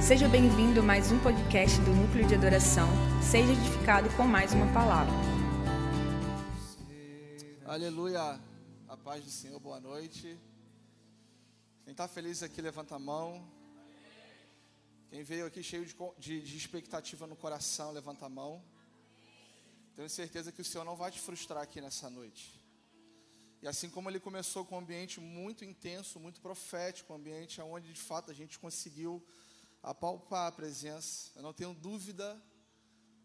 Seja bem-vindo a mais um podcast do Núcleo de Adoração. Seja edificado com mais uma palavra. Aleluia. A paz do Senhor, boa noite. Quem está feliz aqui, levanta a mão. Quem veio aqui cheio de, de, de, expectativa no coração, levanta a mão. Tenho certeza que o Senhor não vai te frustrar aqui nessa noite. E assim como ele começou com um ambiente muito intenso, muito profético, um ambiente onde de fato a gente conseguiu apalpar a presença. Eu não tenho dúvida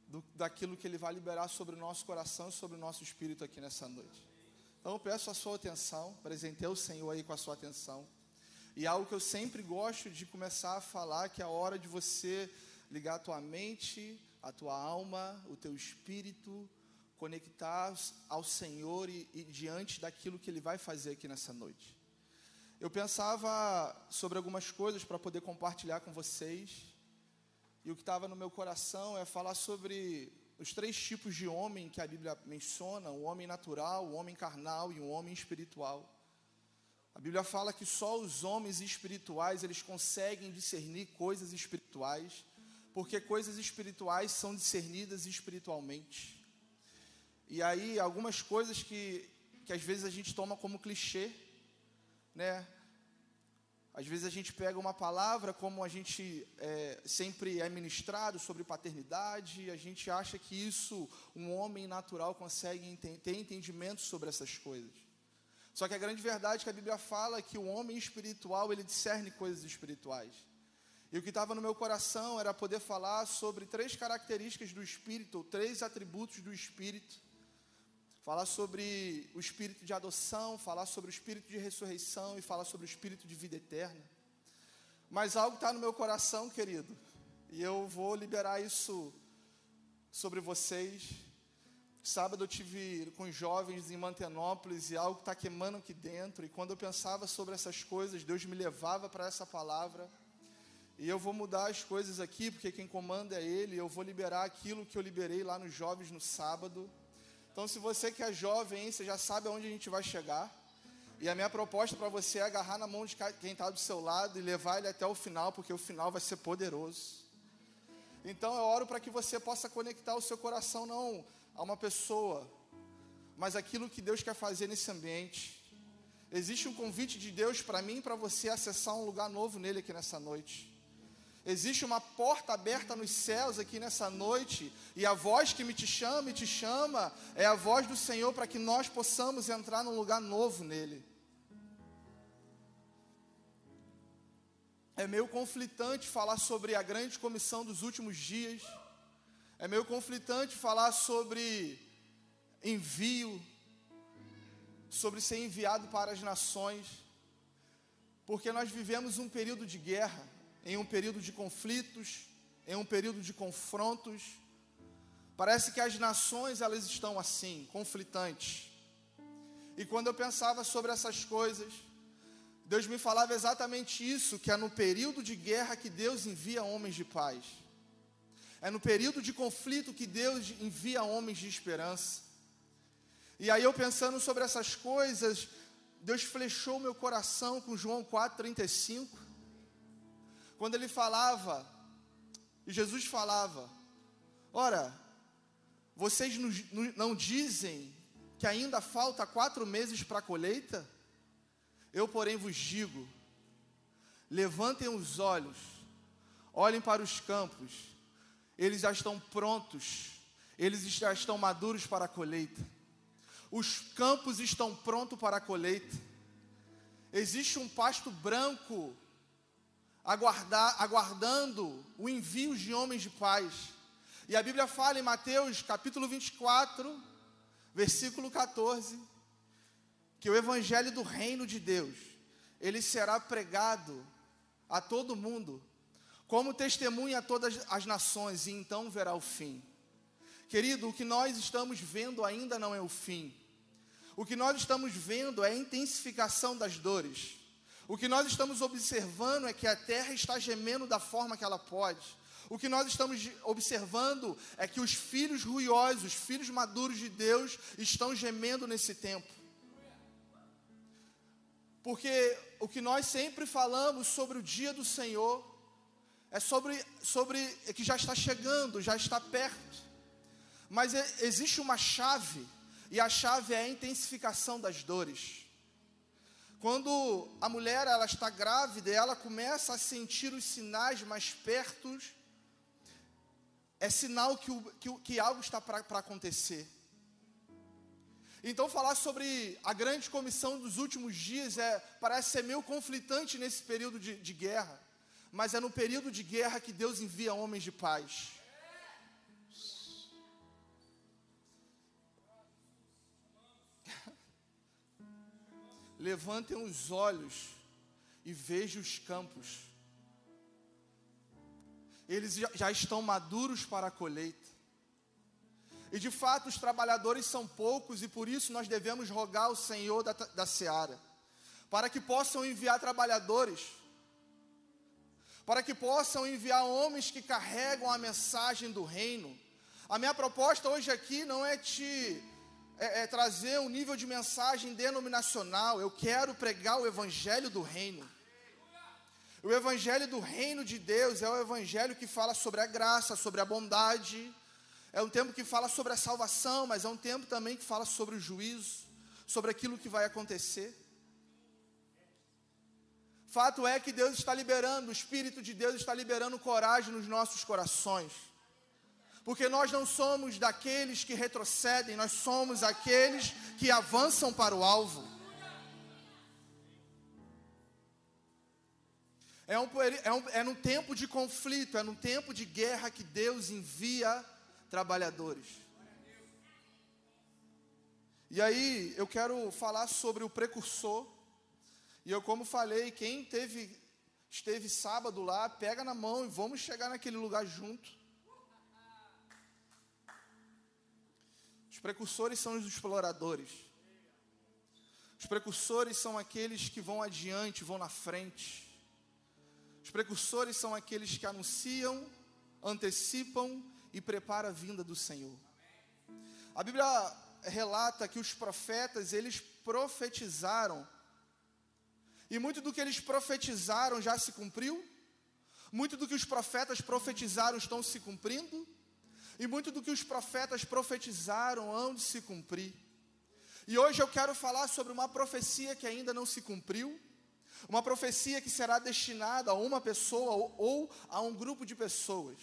do, daquilo que Ele vai liberar sobre o nosso coração e sobre o nosso espírito aqui nessa noite. Então eu peço a sua atenção, apresentei o Senhor aí com a sua atenção. E algo que eu sempre gosto de começar a falar, que é a hora de você ligar a tua mente, a tua alma, o teu espírito, conectar ao Senhor e, e diante daquilo que Ele vai fazer aqui nessa noite. Eu pensava sobre algumas coisas para poder compartilhar com vocês. E o que estava no meu coração é falar sobre os três tipos de homem que a Bíblia menciona: o homem natural, o homem carnal e o homem espiritual. A Bíblia fala que só os homens espirituais eles conseguem discernir coisas espirituais, porque coisas espirituais são discernidas espiritualmente. E aí algumas coisas que que às vezes a gente toma como clichê, né? Às vezes a gente pega uma palavra como a gente é, sempre é ministrado sobre paternidade, a gente acha que isso um homem natural consegue ter entendimento sobre essas coisas. Só que a grande verdade é que a Bíblia fala que o homem espiritual ele discerne coisas espirituais. E o que estava no meu coração era poder falar sobre três características do espírito, ou três atributos do espírito falar sobre o espírito de adoção, falar sobre o espírito de ressurreição e falar sobre o espírito de vida eterna. Mas algo está no meu coração, querido, e eu vou liberar isso sobre vocês. Sábado eu tive com jovens em Mantenópolis e algo está queimando aqui dentro. E quando eu pensava sobre essas coisas, Deus me levava para essa palavra. E eu vou mudar as coisas aqui, porque quem comanda é Ele. Eu vou liberar aquilo que eu liberei lá nos jovens no sábado. Então, se você que é jovem, você já sabe aonde a gente vai chegar. E a minha proposta para você é agarrar na mão de quem está do seu lado e levar ele até o final, porque o final vai ser poderoso. Então, eu oro para que você possa conectar o seu coração não a uma pessoa, mas aquilo que Deus quer fazer nesse ambiente. Existe um convite de Deus para mim e para você acessar um lugar novo nele aqui nessa noite. Existe uma porta aberta nos céus aqui nessa noite, e a voz que me te chama e te chama é a voz do Senhor para que nós possamos entrar num lugar novo nele. É meio conflitante falar sobre a grande comissão dos últimos dias. É meio conflitante falar sobre envio, sobre ser enviado para as nações, porque nós vivemos um período de guerra em um período de conflitos, em um período de confrontos. Parece que as nações elas estão assim, conflitantes. E quando eu pensava sobre essas coisas, Deus me falava exatamente isso, que é no período de guerra que Deus envia homens de paz. É no período de conflito que Deus envia homens de esperança. E aí eu pensando sobre essas coisas, Deus flechou meu coração com João 4:35 quando ele falava, e Jesus falava: Ora, vocês não dizem que ainda falta quatro meses para a colheita? Eu, porém, vos digo: levantem os olhos, olhem para os campos, eles já estão prontos, eles já estão maduros para a colheita. Os campos estão prontos para a colheita. Existe um pasto branco aguardar, aguardando o envio de homens de paz. E a Bíblia fala em Mateus capítulo 24, versículo 14, que o evangelho do reino de Deus, ele será pregado a todo mundo, como testemunha a todas as nações, e então verá o fim. Querido, o que nós estamos vendo ainda não é o fim. O que nós estamos vendo é a intensificação das dores. O que nós estamos observando é que a terra está gemendo da forma que ela pode. O que nós estamos observando é que os filhos ruiosos, os filhos maduros de Deus, estão gemendo nesse tempo. Porque o que nós sempre falamos sobre o dia do Senhor é sobre, sobre que já está chegando, já está perto. Mas é, existe uma chave, e a chave é a intensificação das dores. Quando a mulher ela está grávida, ela começa a sentir os sinais mais perto, é sinal que, o, que, que algo está para acontecer. Então, falar sobre a grande comissão dos últimos dias é, parece ser meio conflitante nesse período de, de guerra, mas é no período de guerra que Deus envia homens de paz. Levantem os olhos e vejam os campos. Eles já estão maduros para a colheita. E de fato os trabalhadores são poucos e por isso nós devemos rogar ao Senhor da, da seara, para que possam enviar trabalhadores, para que possam enviar homens que carregam a mensagem do reino. A minha proposta hoje aqui não é te é, é trazer um nível de mensagem denominacional, eu quero pregar o evangelho do reino. O evangelho do reino de Deus é o evangelho que fala sobre a graça, sobre a bondade, é um tempo que fala sobre a salvação, mas é um tempo também que fala sobre o juízo, sobre aquilo que vai acontecer. Fato é que Deus está liberando, o Espírito de Deus está liberando coragem nos nossos corações. Porque nós não somos daqueles que retrocedem, nós somos aqueles que avançam para o alvo. É, um, é, um, é num tempo de conflito, é num tempo de guerra que Deus envia trabalhadores. E aí eu quero falar sobre o precursor. E eu, como falei, quem teve, esteve sábado lá, pega na mão e vamos chegar naquele lugar junto. Os precursores são os exploradores. Os precursores são aqueles que vão adiante, vão na frente. Os precursores são aqueles que anunciam, antecipam e prepara a vinda do Senhor. A Bíblia relata que os profetas, eles profetizaram. E muito do que eles profetizaram já se cumpriu. Muito do que os profetas profetizaram estão se cumprindo. E muito do que os profetas profetizaram hão de se cumprir. E hoje eu quero falar sobre uma profecia que ainda não se cumpriu. Uma profecia que será destinada a uma pessoa ou, a um grupo de pessoas.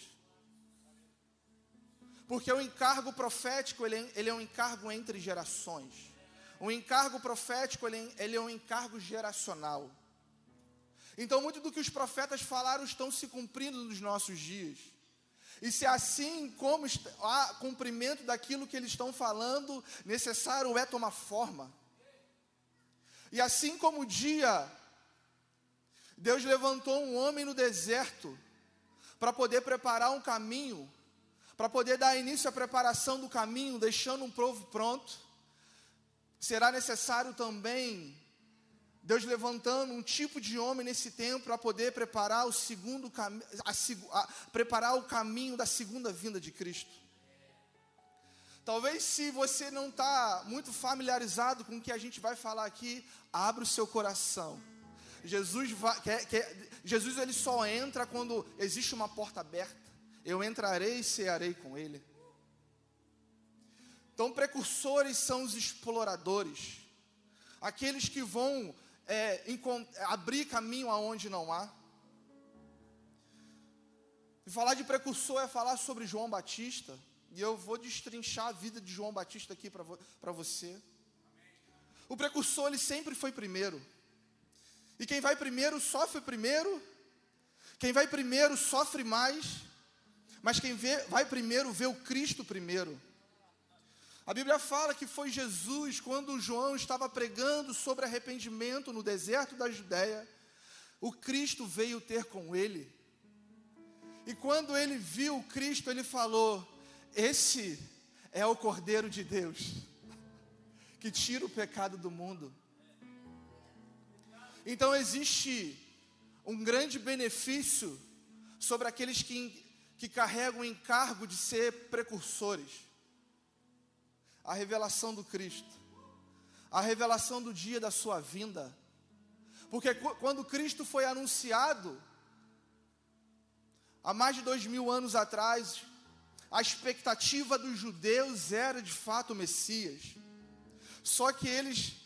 Porque o encargo profético, ele, é, ele é um encargo entre gerações. O encargo profético, ele, ele é um encargo geracional. Então, muito do que os profetas falaram estão se cumprindo nos nossos dias. E se assim como há cumprimento daquilo que eles estão falando, necessário é tomar forma. E assim como o dia, Deus levantou um homem no deserto para poder preparar um caminho para poder dar início à preparação do caminho, deixando um povo pronto, será necessário também Deus levantando um tipo de homem nesse tempo para poder preparar o segundo a, preparar o caminho da segunda vinda de Cristo. Talvez se você não está muito familiarizado com o que a gente vai falar aqui, abra o seu coração. Jesus, quer, quer, Jesus ele só entra quando existe uma porta aberta eu entrarei e cearei com ele. Então, precursores são os exploradores, aqueles que vão é, abrir caminho aonde não há. E falar de precursor é falar sobre João Batista, e eu vou destrinchar a vida de João Batista aqui para vo você. O precursor, ele sempre foi primeiro. E quem vai primeiro sofre primeiro. Quem vai primeiro sofre mais. Mas quem vê, vai primeiro vê o Cristo primeiro. A Bíblia fala que foi Jesus, quando João estava pregando sobre arrependimento no deserto da Judéia, o Cristo veio ter com ele. E quando ele viu o Cristo, ele falou: Esse é o Cordeiro de Deus, que tira o pecado do mundo. Então existe um grande benefício sobre aqueles que que carregam o encargo de ser precursores. A revelação do Cristo, a revelação do dia da sua vinda. Porque quando Cristo foi anunciado, há mais de dois mil anos atrás, a expectativa dos judeus era de fato o Messias. Só que eles,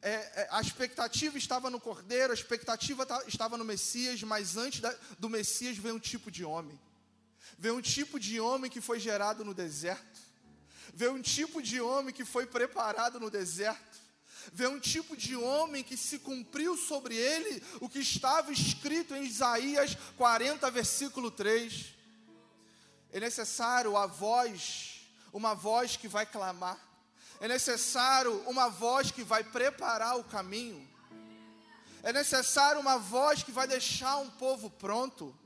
é, é, a expectativa estava no Cordeiro, a expectativa estava no Messias, mas antes da, do Messias veio um tipo de homem. Veio um tipo de homem que foi gerado no deserto. Veio um tipo de homem que foi preparado no deserto. Veio um tipo de homem que se cumpriu sobre ele o que estava escrito em Isaías 40, versículo 3. É necessário a voz, uma voz que vai clamar. É necessário uma voz que vai preparar o caminho. É necessário uma voz que vai deixar um povo pronto.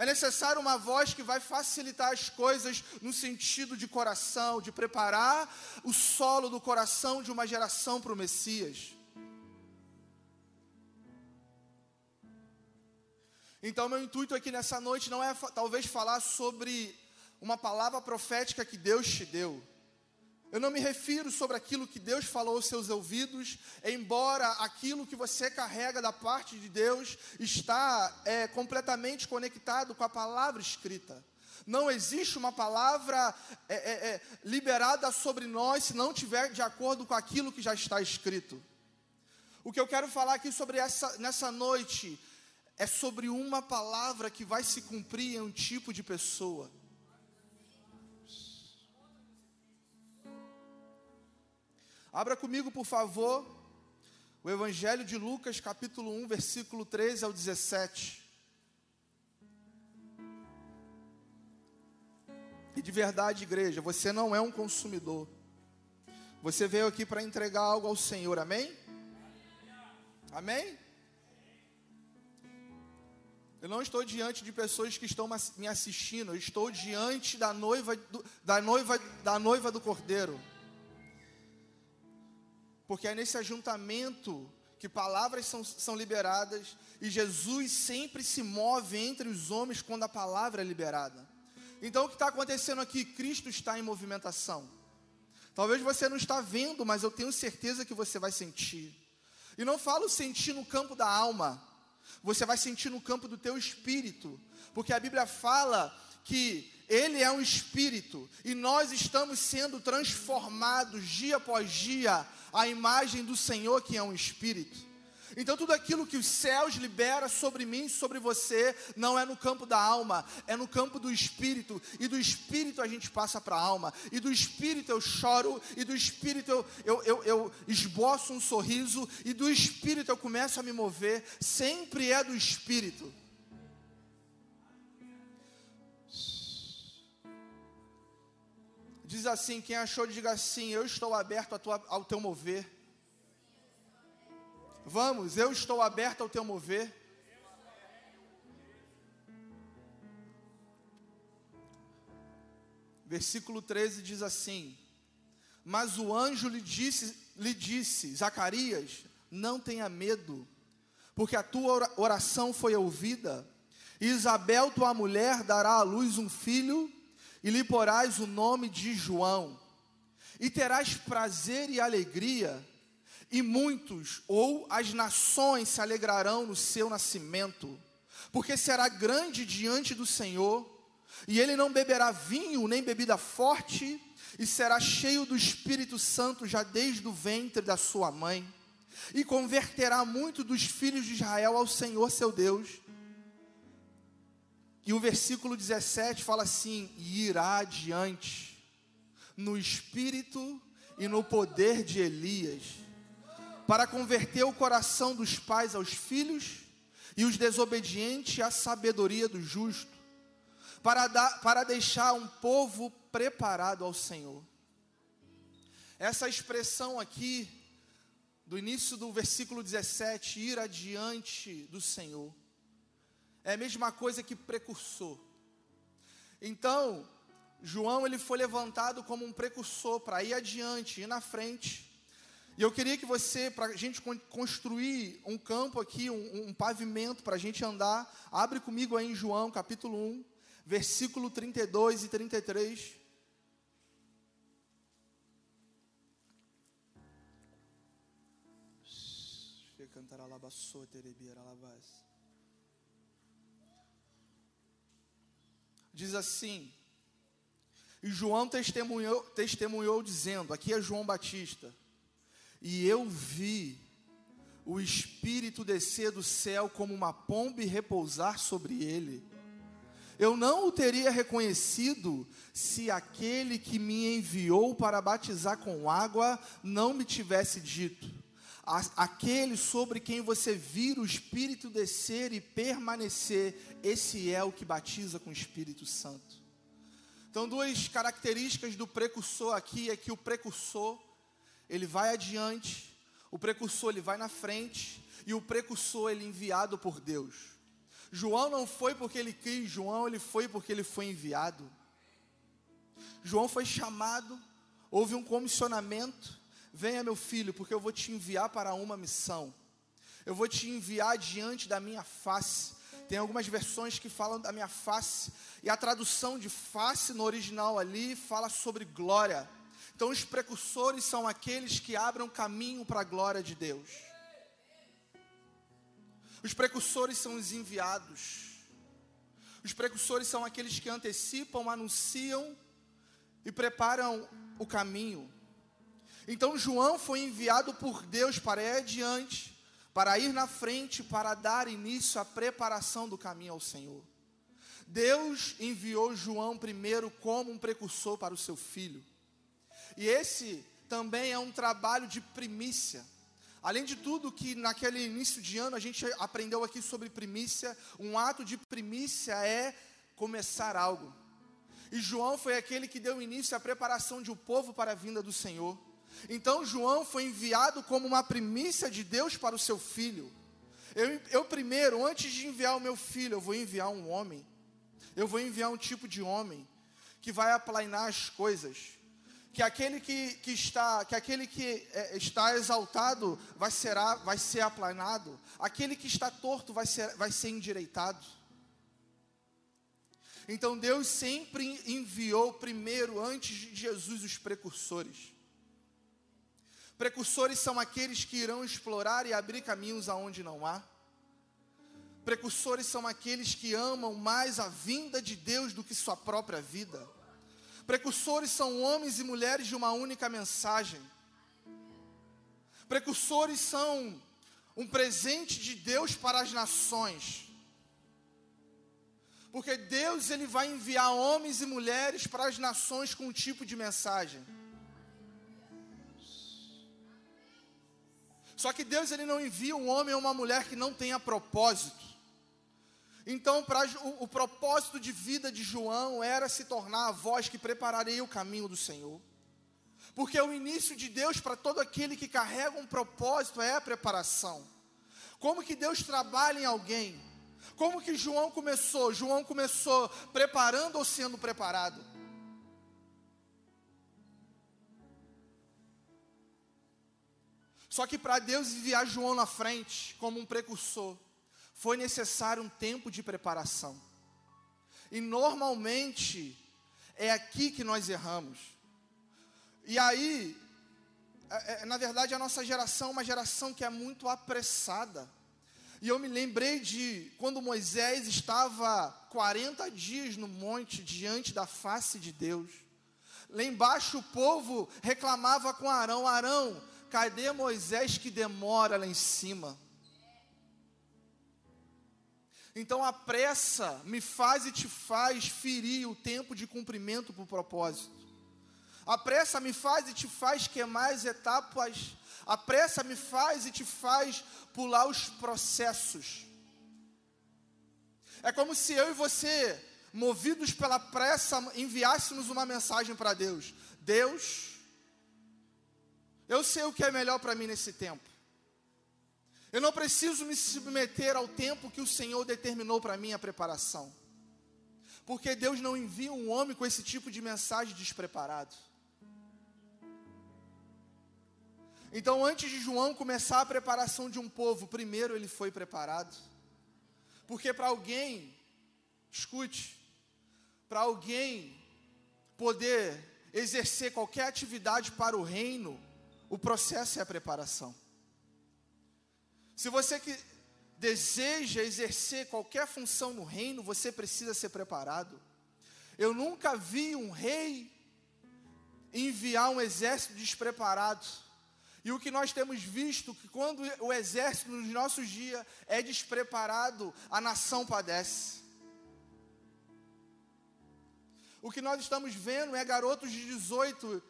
É necessário uma voz que vai facilitar as coisas no sentido de coração, de preparar o solo do coração de uma geração para o Messias. Então, meu intuito aqui nessa noite não é talvez falar sobre uma palavra profética que Deus te deu. Eu não me refiro sobre aquilo que Deus falou aos seus ouvidos, embora aquilo que você carrega da parte de Deus está é, completamente conectado com a palavra escrita. Não existe uma palavra é, é, é, liberada sobre nós se não tiver de acordo com aquilo que já está escrito. O que eu quero falar aqui sobre essa nessa noite é sobre uma palavra que vai se cumprir em um tipo de pessoa. Abra comigo, por favor, o Evangelho de Lucas, capítulo 1, versículo 13 ao 17. E de verdade, igreja, você não é um consumidor. Você veio aqui para entregar algo ao Senhor, amém? Amém? Eu não estou diante de pessoas que estão me assistindo, eu estou diante da noiva do, da noiva da noiva do Cordeiro. Porque é nesse ajuntamento que palavras são, são liberadas e Jesus sempre se move entre os homens quando a palavra é liberada. Então o que está acontecendo aqui? Cristo está em movimentação. Talvez você não está vendo, mas eu tenho certeza que você vai sentir. E não falo sentir no campo da alma, você vai sentir no campo do teu espírito, porque a Bíblia fala que ele é um espírito e nós estamos sendo transformados dia após dia à imagem do Senhor que é um espírito. Então tudo aquilo que os céus libera sobre mim, sobre você, não é no campo da alma, é no campo do espírito. E do espírito a gente passa para a alma. E do espírito eu choro, e do espírito eu, eu, eu, eu esboço um sorriso, e do espírito eu começo a me mover. Sempre é do espírito. Diz assim: quem achou, diga assim: Eu estou aberto tua, ao teu mover. Vamos, eu estou aberto ao teu mover. Versículo 13 diz assim: Mas o anjo lhe disse, lhe disse: Zacarias, não tenha medo, porque a tua oração foi ouvida. E Isabel, tua mulher, dará à luz um filho e lhe porás o nome de João, e terás prazer e alegria, e muitos ou as nações se alegrarão no seu nascimento, porque será grande diante do Senhor, e ele não beberá vinho nem bebida forte, e será cheio do Espírito Santo já desde o ventre da sua mãe, e converterá muito dos filhos de Israel ao Senhor seu Deus e o versículo 17 fala assim: irá adiante no espírito e no poder de Elias, para converter o coração dos pais aos filhos e os desobedientes à sabedoria do justo, para, dar, para deixar um povo preparado ao Senhor. Essa expressão aqui, do início do versículo 17, ir adiante do Senhor é a mesma coisa que precursor. Então, João ele foi levantado como um precursor para ir adiante, ir na frente. E eu queria que você, para a gente construir um campo aqui, um, um pavimento para a gente andar, abre comigo aí em João capítulo 1, versículo 32 e 33. Cantará diz assim: E João testemunhou, testemunhou dizendo: Aqui é João Batista, e eu vi o Espírito descer do céu como uma pomba e repousar sobre ele. Eu não o teria reconhecido se aquele que me enviou para batizar com água não me tivesse dito: aquele sobre quem você vira o Espírito descer e permanecer, esse é o que batiza com o Espírito Santo. Então, duas características do precursor aqui é que o precursor, ele vai adiante, o precursor ele vai na frente, e o precursor ele é enviado por Deus. João não foi porque ele quis, João ele foi porque ele foi enviado. João foi chamado, houve um comissionamento. Venha, meu filho, porque eu vou te enviar para uma missão. Eu vou te enviar diante da minha face. Tem algumas versões que falam da minha face, e a tradução de face no original ali fala sobre glória. Então, os precursores são aqueles que abrem caminho para a glória de Deus. Os precursores são os enviados. Os precursores são aqueles que antecipam, anunciam e preparam o caminho. Então João foi enviado por Deus para ir adiante, para ir na frente, para dar início à preparação do caminho ao Senhor. Deus enviou João primeiro como um precursor para o seu filho. E esse também é um trabalho de primícia. Além de tudo que naquele início de ano a gente aprendeu aqui sobre primícia, um ato de primícia é começar algo. E João foi aquele que deu início à preparação de um povo para a vinda do Senhor. Então João foi enviado como uma primícia de Deus para o seu filho. Eu, eu primeiro, antes de enviar o meu filho, eu vou enviar um homem. Eu vou enviar um tipo de homem que vai aplainar as coisas que aquele que, que está, que aquele que é, está exaltado vai ser, vai ser aplanado, aquele que está torto vai ser, vai ser endireitado. Então Deus sempre enviou primeiro, antes de Jesus, os precursores. Precursores são aqueles que irão explorar e abrir caminhos aonde não há. Precursores são aqueles que amam mais a vinda de Deus do que sua própria vida. Precursores são homens e mulheres de uma única mensagem. Precursores são um presente de Deus para as nações. Porque Deus ele vai enviar homens e mulheres para as nações com um tipo de mensagem. Só que Deus ele não envia um homem ou uma mulher que não tenha propósito. Então, pra, o, o propósito de vida de João era se tornar a voz que prepararia o caminho do Senhor. Porque o início de Deus para todo aquele que carrega um propósito é a preparação. Como que Deus trabalha em alguém? Como que João começou? João começou preparando ou sendo preparado? Só que para Deus enviar João na frente como um precursor, foi necessário um tempo de preparação. E normalmente é aqui que nós erramos. E aí, é, é, na verdade, a nossa geração é uma geração que é muito apressada. E eu me lembrei de quando Moisés estava 40 dias no monte diante da face de Deus. Lá embaixo o povo reclamava com Arão: Arão, cadê Moisés que demora lá em cima? Então a pressa me faz e te faz ferir o tempo de cumprimento para o propósito. A pressa me faz e te faz queimar as etapas. A pressa me faz e te faz pular os processos. É como se eu e você, movidos pela pressa, enviássemos uma mensagem para Deus: Deus, eu sei o que é melhor para mim nesse tempo. Eu não preciso me submeter ao tempo que o Senhor determinou para mim a preparação. Porque Deus não envia um homem com esse tipo de mensagem despreparado. Então, antes de João começar a preparação de um povo, primeiro ele foi preparado. Porque para alguém, escute, para alguém poder exercer qualquer atividade para o reino, o processo é a preparação. Se você que deseja exercer qualquer função no reino, você precisa ser preparado. Eu nunca vi um rei enviar um exército despreparado. E o que nós temos visto, que quando o exército nos nossos dias é despreparado, a nação padece. O que nós estamos vendo é garotos de 18,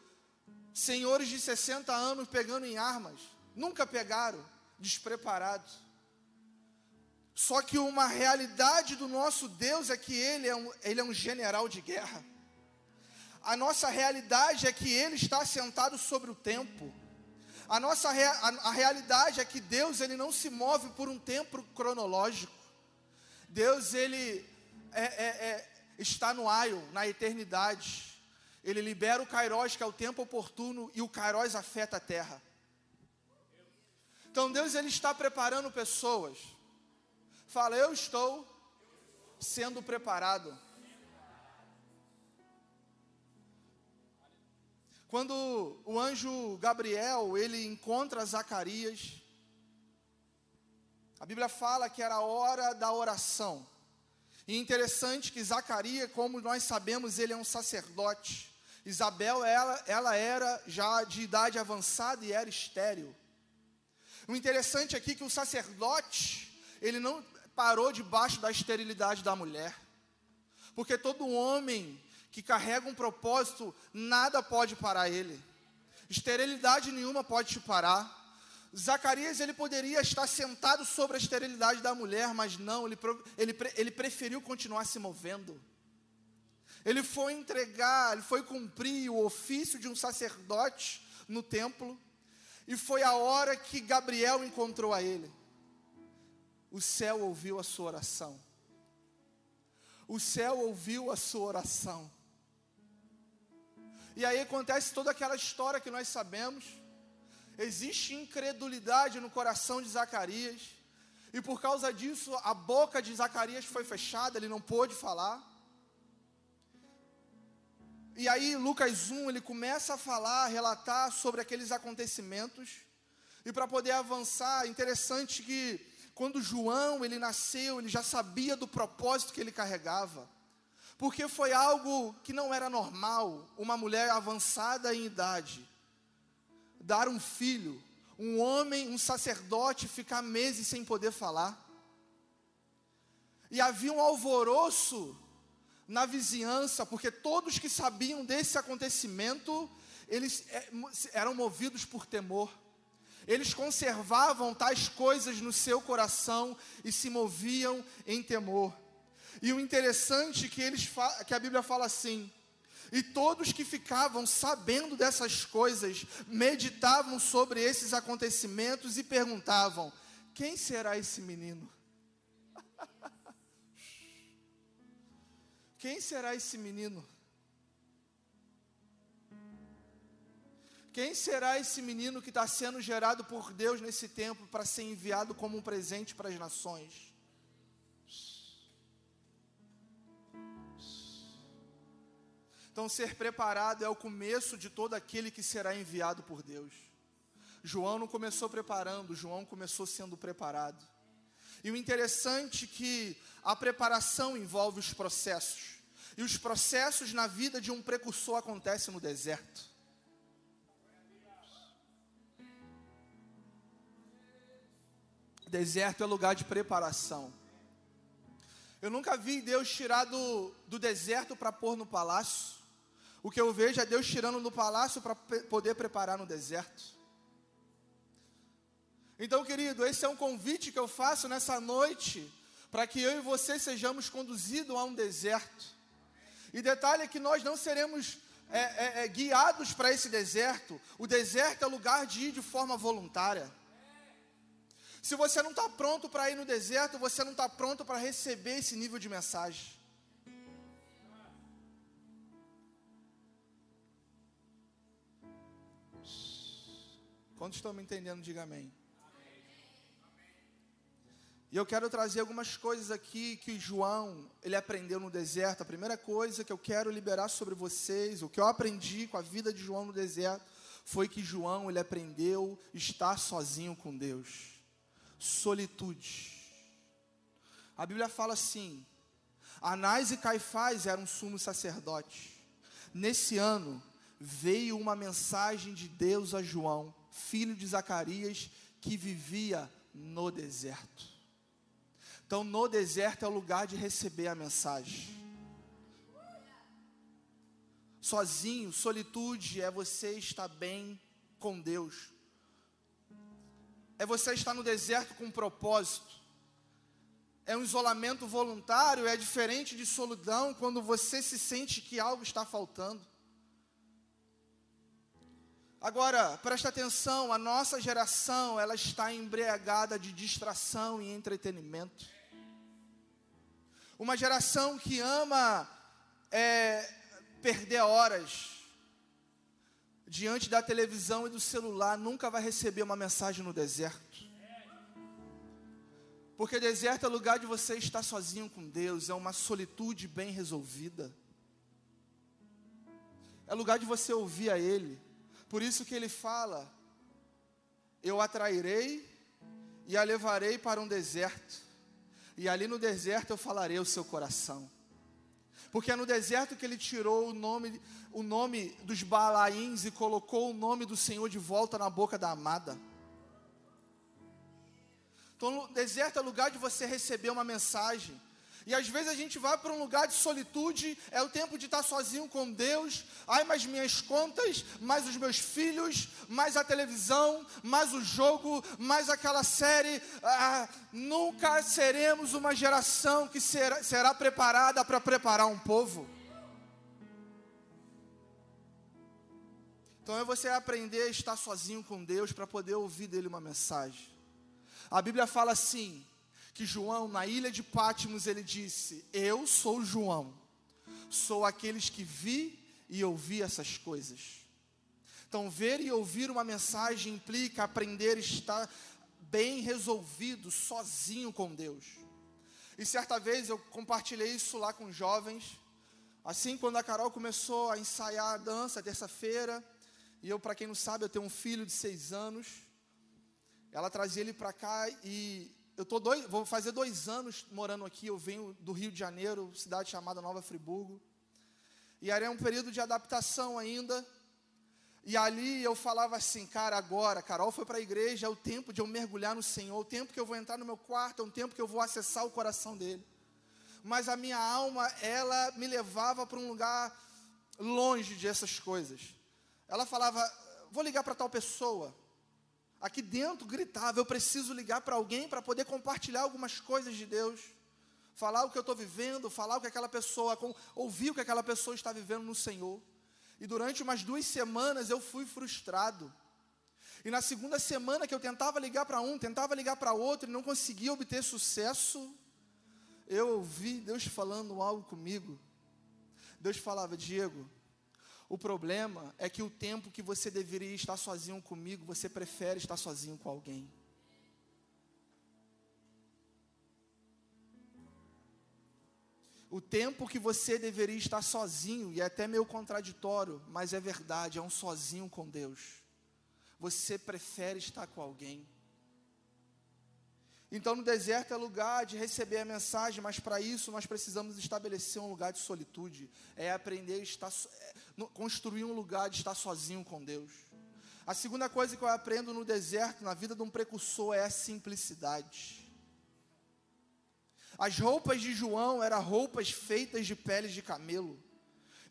senhores de 60 anos pegando em armas. Nunca pegaram, despreparados. Só que uma realidade do nosso Deus é que Ele é um, ele é um general de guerra. A nossa realidade é que Ele está sentado sobre o tempo. A nossa rea, a, a realidade é que Deus ele não se move por um tempo cronológico. Deus ele é, é, é, está no aio, na eternidade. Ele libera o Kairos, que é o tempo oportuno, e o Kairos afeta a terra. Então Deus ele está preparando pessoas Fala, eu estou sendo preparado. Quando o anjo Gabriel, ele encontra Zacarias, a Bíblia fala que era a hora da oração. E interessante que Zacarias, como nós sabemos, ele é um sacerdote. Isabel, ela, ela era já de idade avançada e era estéril. O interessante aqui é que o sacerdote, ele não, parou debaixo da esterilidade da mulher. Porque todo homem que carrega um propósito, nada pode parar ele. Esterilidade nenhuma pode te parar. Zacarias ele poderia estar sentado sobre a esterilidade da mulher, mas não, ele, ele, ele preferiu continuar se movendo. Ele foi entregar, ele foi cumprir o ofício de um sacerdote no templo, e foi a hora que Gabriel encontrou a ele o céu ouviu a sua oração. O céu ouviu a sua oração. E aí acontece toda aquela história que nós sabemos. Existe incredulidade no coração de Zacarias. E por causa disso, a boca de Zacarias foi fechada, ele não pôde falar. E aí, Lucas 1, ele começa a falar, a relatar sobre aqueles acontecimentos. E para poder avançar, interessante que quando João ele nasceu, ele já sabia do propósito que ele carregava. Porque foi algo que não era normal, uma mulher avançada em idade dar um filho, um homem, um sacerdote ficar meses sem poder falar. E havia um alvoroço na vizinhança, porque todos que sabiam desse acontecimento, eles é, eram movidos por temor. Eles conservavam tais coisas no seu coração e se moviam em temor. E o interessante é que, eles que a Bíblia fala assim: e todos que ficavam sabendo dessas coisas meditavam sobre esses acontecimentos e perguntavam: quem será esse menino? quem será esse menino? Quem será esse menino que está sendo gerado por Deus nesse tempo para ser enviado como um presente para as nações? Então, ser preparado é o começo de todo aquele que será enviado por Deus. João não começou preparando, João começou sendo preparado. E o interessante é que a preparação envolve os processos. E os processos na vida de um precursor acontecem no deserto. Deserto é lugar de preparação. Eu nunca vi Deus tirar do, do deserto para pôr no palácio. O que eu vejo é Deus tirando do palácio para poder preparar no deserto. Então, querido, esse é um convite que eu faço nessa noite, para que eu e você sejamos conduzidos a um deserto. E detalhe é que nós não seremos é, é, é, guiados para esse deserto. O deserto é lugar de ir de forma voluntária. Se você não está pronto para ir no deserto, você não está pronto para receber esse nível de mensagem. Quantos estão me entendendo? Diga amém. E eu quero trazer algumas coisas aqui que João, ele aprendeu no deserto. A primeira coisa que eu quero liberar sobre vocês, o que eu aprendi com a vida de João no deserto, foi que João, ele aprendeu estar sozinho com Deus solitude. A Bíblia fala assim: Anás e Caifás eram sumos sacerdotes. Nesse ano, veio uma mensagem de Deus a João, filho de Zacarias, que vivia no deserto. Então, no deserto é o lugar de receber a mensagem. Sozinho, solitude é você estar bem com Deus. É você estar no deserto com um propósito é um isolamento voluntário, é diferente de solidão quando você se sente que algo está faltando. Agora, presta atenção, a nossa geração, ela está embriagada de distração e entretenimento. Uma geração que ama é, perder horas diante da televisão e do celular, nunca vai receber uma mensagem no deserto. Porque deserto é lugar de você estar sozinho com Deus, é uma solitude bem resolvida. É lugar de você ouvir a Ele. Por isso que Ele fala: Eu atrairei e a levarei para um deserto, e ali no deserto eu falarei o seu coração. Porque é no deserto que ele tirou o nome, o nome dos Balaíns e colocou o nome do Senhor de volta na boca da amada. Então, deserto é lugar de você receber uma mensagem. E às vezes a gente vai para um lugar de solitude, é o tempo de estar sozinho com Deus. Ai, mais minhas contas, mais os meus filhos, mais a televisão, mais o jogo, mais aquela série. Ah, nunca seremos uma geração que será, será preparada para preparar um povo. Então é você aprender a estar sozinho com Deus para poder ouvir dele uma mensagem. A Bíblia fala assim: que João, na ilha de Pátimos, ele disse: Eu sou João, sou aqueles que vi e ouvi essas coisas. Então, ver e ouvir uma mensagem implica aprender a estar bem resolvido, sozinho com Deus. E certa vez eu compartilhei isso lá com jovens. Assim, quando a Carol começou a ensaiar a dança, terça-feira, e eu, para quem não sabe, eu tenho um filho de seis anos. Ela trazia ele para cá e eu tô dois, vou fazer dois anos morando aqui. Eu venho do Rio de Janeiro, cidade chamada Nova Friburgo. E era um período de adaptação ainda. E ali eu falava assim, cara, agora, Carol foi para a igreja, é o tempo de eu mergulhar no Senhor, o tempo que eu vou entrar no meu quarto, é o tempo que eu vou acessar o coração dele. Mas a minha alma, ela me levava para um lugar longe dessas coisas. Ela falava, vou ligar para tal pessoa. Aqui dentro gritava: eu preciso ligar para alguém para poder compartilhar algumas coisas de Deus, falar o que eu estou vivendo, falar o que aquela pessoa, ouvir o que aquela pessoa está vivendo no Senhor. E durante umas duas semanas eu fui frustrado. E na segunda semana que eu tentava ligar para um, tentava ligar para outro e não conseguia obter sucesso, eu ouvi Deus falando algo comigo. Deus falava: Diego, o problema é que o tempo que você deveria estar sozinho comigo, você prefere estar sozinho com alguém. O tempo que você deveria estar sozinho, e é até meio contraditório, mas é verdade, é um sozinho com Deus. Você prefere estar com alguém. Então, no deserto é lugar de receber a mensagem, mas para isso nós precisamos estabelecer um lugar de solitude, é aprender a estar, é, construir um lugar de estar sozinho com Deus. A segunda coisa que eu aprendo no deserto, na vida de um precursor, é a simplicidade. As roupas de João eram roupas feitas de peles de camelo.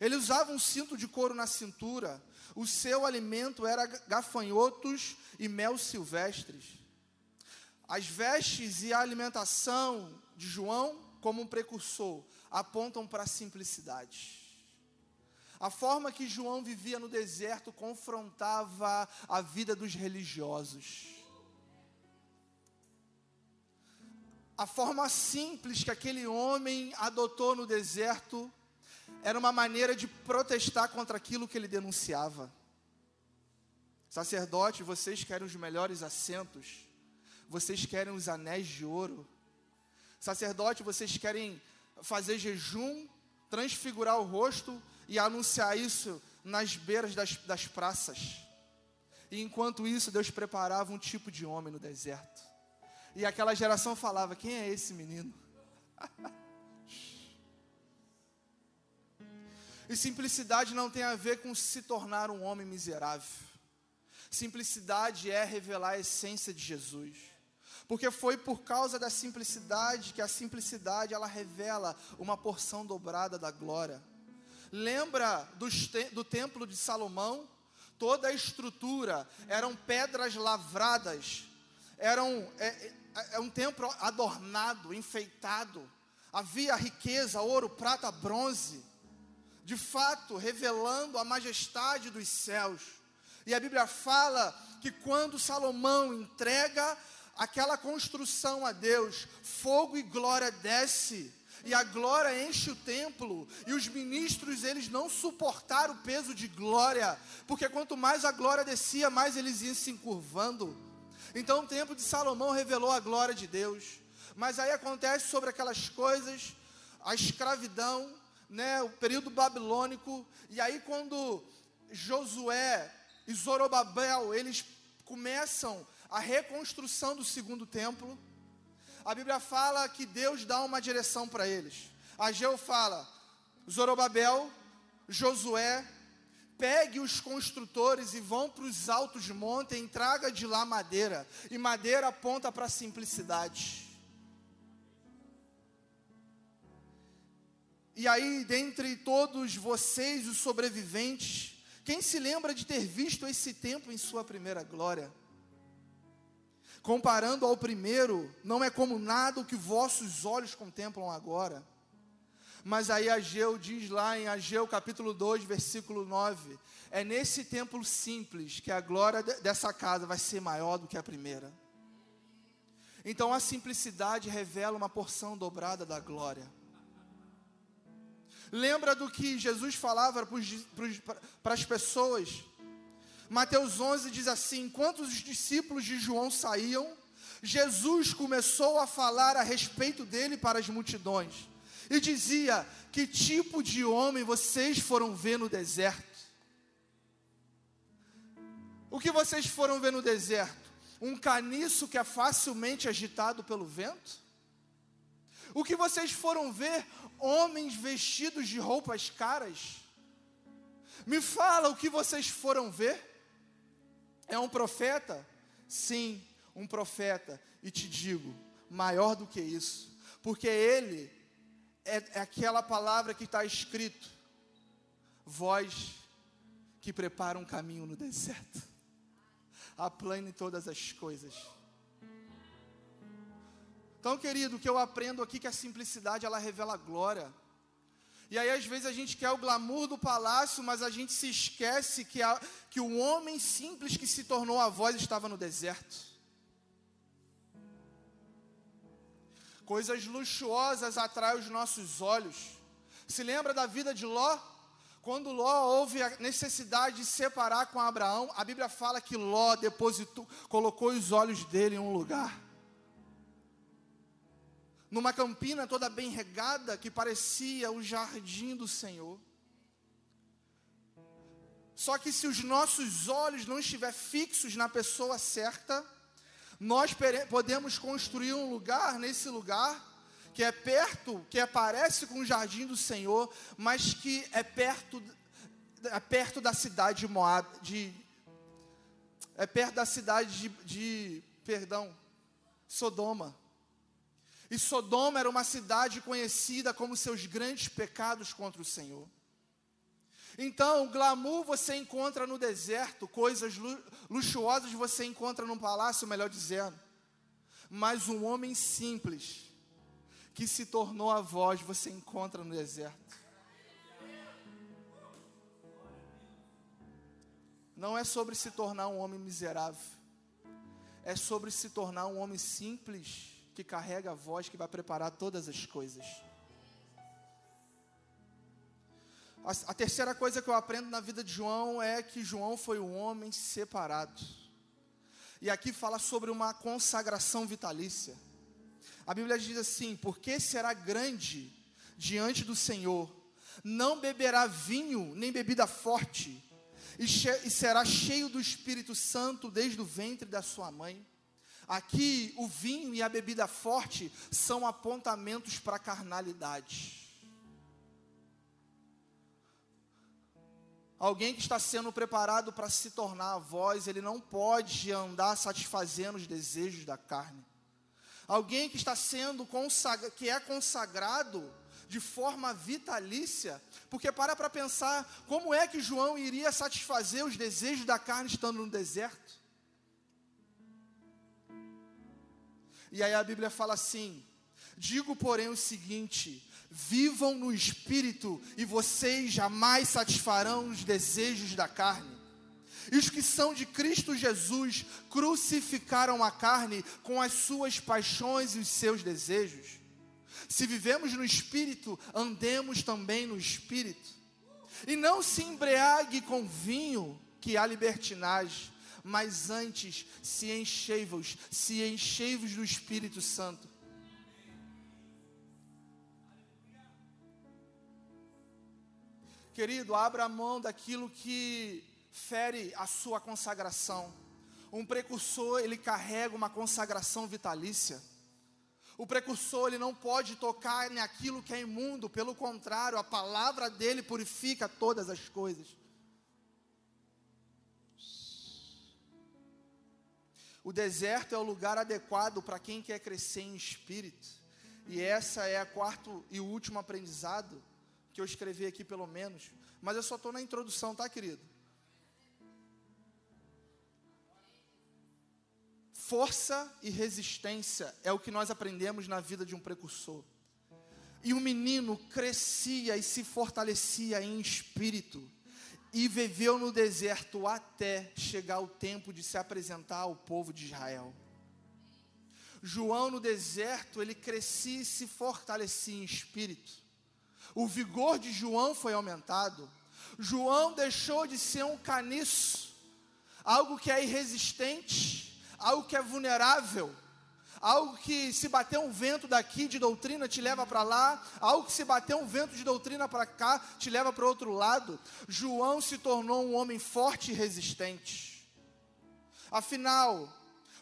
Ele usava um cinto de couro na cintura. O seu alimento era gafanhotos e mel silvestres. As vestes e a alimentação de João, como um precursor, apontam para a simplicidade. A forma que João vivia no deserto confrontava a vida dos religiosos. A forma simples que aquele homem adotou no deserto era uma maneira de protestar contra aquilo que ele denunciava. Sacerdote, vocês querem os melhores assentos vocês querem os anéis de ouro. Sacerdote, vocês querem fazer jejum, transfigurar o rosto e anunciar isso nas beiras das, das praças. E enquanto isso, Deus preparava um tipo de homem no deserto. E aquela geração falava: Quem é esse menino? E simplicidade não tem a ver com se tornar um homem miserável. Simplicidade é revelar a essência de Jesus. Porque foi por causa da simplicidade que a simplicidade ela revela uma porção dobrada da glória. Lembra te do templo de Salomão? Toda a estrutura eram pedras lavradas, eram é, é, é um templo adornado, enfeitado. Havia riqueza, ouro, prata, bronze, de fato revelando a majestade dos céus. E a Bíblia fala que quando Salomão entrega aquela construção a Deus, fogo e glória desce, e a glória enche o templo, e os ministros eles não suportaram o peso de glória, porque quanto mais a glória descia, mais eles iam se encurvando. Então o templo de Salomão revelou a glória de Deus. Mas aí acontece sobre aquelas coisas, a escravidão, né, o período babilônico, e aí quando Josué e Zorobabel, eles começam a reconstrução do segundo templo, a Bíblia fala que Deus dá uma direção para eles. Ageu fala: Zorobabel, Josué, pegue os construtores e vão para os altos montes e traga de lá madeira. E madeira aponta para a simplicidade. E aí, dentre todos vocês, os sobreviventes, quem se lembra de ter visto esse templo em sua primeira glória? Comparando ao primeiro, não é como nada o que vossos olhos contemplam agora. Mas aí Ageu diz lá em Ageu capítulo 2, versículo 9: É nesse templo simples que a glória dessa casa vai ser maior do que a primeira. Então a simplicidade revela uma porção dobrada da glória. Lembra do que Jesus falava para as pessoas Mateus 11 diz assim: Enquanto os discípulos de João saíam, Jesus começou a falar a respeito dele para as multidões e dizia: Que tipo de homem vocês foram ver no deserto? O que vocês foram ver no deserto? Um caniço que é facilmente agitado pelo vento? O que vocês foram ver? Homens vestidos de roupas caras? Me fala o que vocês foram ver? É um profeta? Sim, um profeta. E te digo, maior do que isso, porque ele é, é aquela palavra que está escrito: voz que prepara um caminho no deserto, aplane todas as coisas. Então, querido, o que eu aprendo aqui é que a simplicidade ela revela glória. E aí, às vezes, a gente quer o glamour do palácio, mas a gente se esquece que, a, que o homem simples que se tornou a voz estava no deserto. Coisas luxuosas atraem os nossos olhos. Se lembra da vida de Ló? Quando Ló houve a necessidade de separar com Abraão, a Bíblia fala que Ló depositou, colocou os olhos dele em um lugar numa campina toda bem regada que parecia o jardim do Senhor. Só que se os nossos olhos não estiver fixos na pessoa certa, nós podemos construir um lugar nesse lugar que é perto, que aparece com o jardim do Senhor, mas que é perto é perto da cidade de Moab, de é perto da cidade de, de perdão, Sodoma. E Sodoma era uma cidade conhecida como seus grandes pecados contra o Senhor. Então, glamour você encontra no deserto, coisas luxuosas você encontra num palácio, melhor dizendo. Mas um homem simples, que se tornou a voz, você encontra no deserto. Não é sobre se tornar um homem miserável, é sobre se tornar um homem simples que carrega a voz que vai preparar todas as coisas. A, a, terceira coisa que eu aprendo na vida de João é que João foi um homem separado. E aqui fala sobre uma consagração vitalícia. A Bíblia diz assim: Porque será grande diante do Senhor, não beberá vinho nem bebida forte, e, e será cheio do Espírito Santo desde o ventre da sua mãe. Aqui, o vinho e a bebida forte são apontamentos para a carnalidade. Alguém que está sendo preparado para se tornar a voz, ele não pode andar satisfazendo os desejos da carne. Alguém que está sendo consagrado, que é consagrado de forma vitalícia, porque para para pensar como é que João iria satisfazer os desejos da carne estando no deserto. E aí a Bíblia fala assim: Digo, porém, o seguinte: vivam no espírito e vocês jamais satisfarão os desejos da carne. E os que são de Cristo Jesus crucificaram a carne com as suas paixões e os seus desejos. Se vivemos no espírito, andemos também no espírito. E não se embriague com vinho, que há libertinagem, mas antes se enchei-vos, se enchei-vos do Espírito Santo. Querido, abra a mão daquilo que fere a sua consagração. Um precursor, ele carrega uma consagração vitalícia. O precursor, ele não pode tocar naquilo que é imundo, pelo contrário, a palavra dele purifica todas as coisas. O deserto é o lugar adequado para quem quer crescer em espírito. E essa é a quarto e último aprendizado que eu escrevi aqui pelo menos, mas eu só estou na introdução, tá, querido? Força e resistência é o que nós aprendemos na vida de um precursor. E o menino crescia e se fortalecia em espírito, e viveu no deserto até chegar o tempo de se apresentar ao povo de Israel. João no deserto, ele crescia e se fortalecia em espírito o vigor de João foi aumentado. João deixou de ser um caniço, algo que é irresistente, algo que é vulnerável, algo que se bater um vento daqui de doutrina te leva para lá, algo que se bater um vento de doutrina para cá te leva para outro lado. João se tornou um homem forte e resistente. Afinal,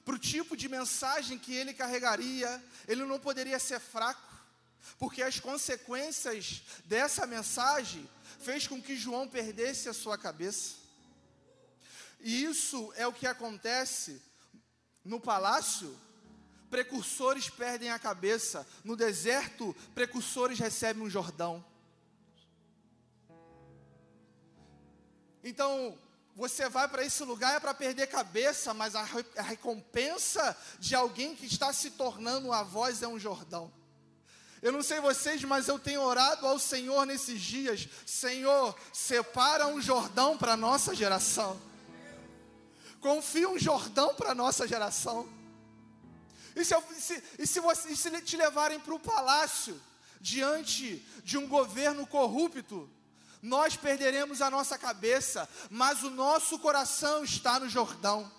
para o tipo de mensagem que ele carregaria, ele não poderia ser fraco porque as consequências dessa mensagem fez com que João perdesse a sua cabeça. E isso é o que acontece no palácio. Precursores perdem a cabeça. No deserto, precursores recebem um Jordão. Então, você vai para esse lugar é para perder cabeça, mas a, a recompensa de alguém que está se tornando a voz é um Jordão. Eu não sei vocês, mas eu tenho orado ao Senhor nesses dias. Senhor, separa um Jordão para a nossa geração. Confia um Jordão para a nossa geração. E se, se, e se, você, e se te levarem para o palácio, diante de um governo corrupto, nós perderemos a nossa cabeça, mas o nosso coração está no Jordão.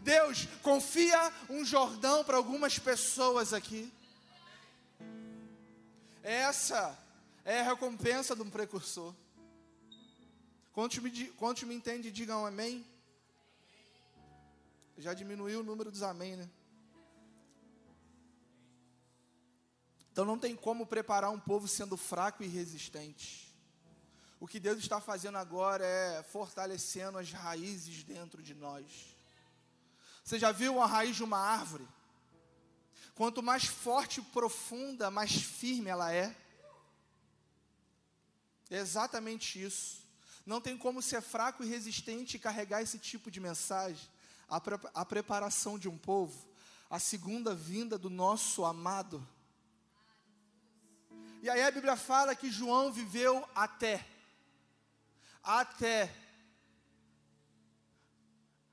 Deus, confia um Jordão para algumas pessoas aqui. Essa é a recompensa de um precursor. Quantos me, quantos me entendem, digam amém. Já diminuiu o número dos amém, né? Então não tem como preparar um povo sendo fraco e resistente. O que Deus está fazendo agora é fortalecendo as raízes dentro de nós. Você já viu a raiz de uma árvore? Quanto mais forte e profunda, mais firme ela é. É exatamente isso. Não tem como ser fraco e resistente e carregar esse tipo de mensagem. A, pre a preparação de um povo, a segunda vinda do nosso amado. E aí a Bíblia fala que João viveu até. Até.